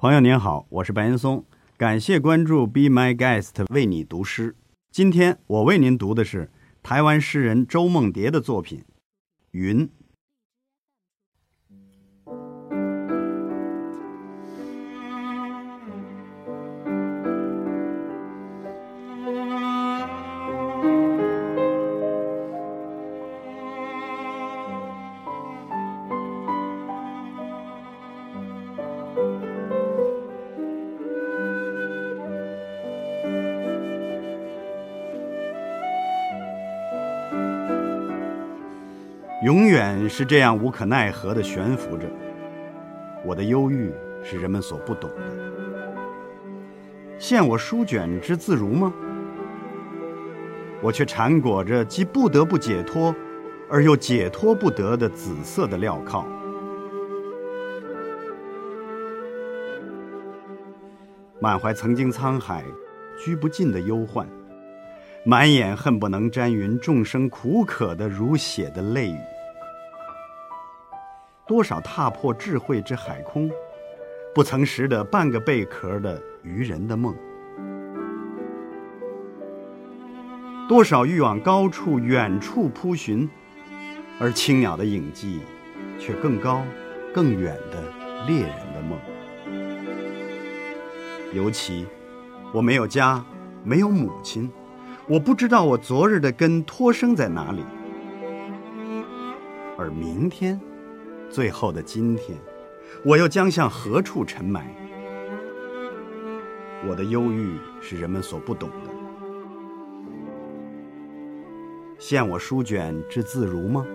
朋友您好，我是白岩松，感谢关注 Be My Guest 为你读诗。今天我为您读的是台湾诗人周梦蝶的作品《云》。永远是这样无可奈何的悬浮着。我的忧郁是人们所不懂的。现我书卷之自如吗？我却缠裹着既不得不解脱，而又解脱不得的紫色的镣铐。满怀曾经沧海居不尽的忧患。满眼恨不能沾匀众生苦渴的如血的泪雨，多少踏破智慧之海空，不曾识得半个贝壳的愚人的梦；多少欲往高处远处扑寻，而青鸟的影迹，却更高更远的猎人的梦。尤其，我没有家，没有母亲。我不知道我昨日的根托生在哪里，而明天，最后的今天，我又将向何处沉埋？我的忧郁是人们所不懂的。现我书卷之自如吗？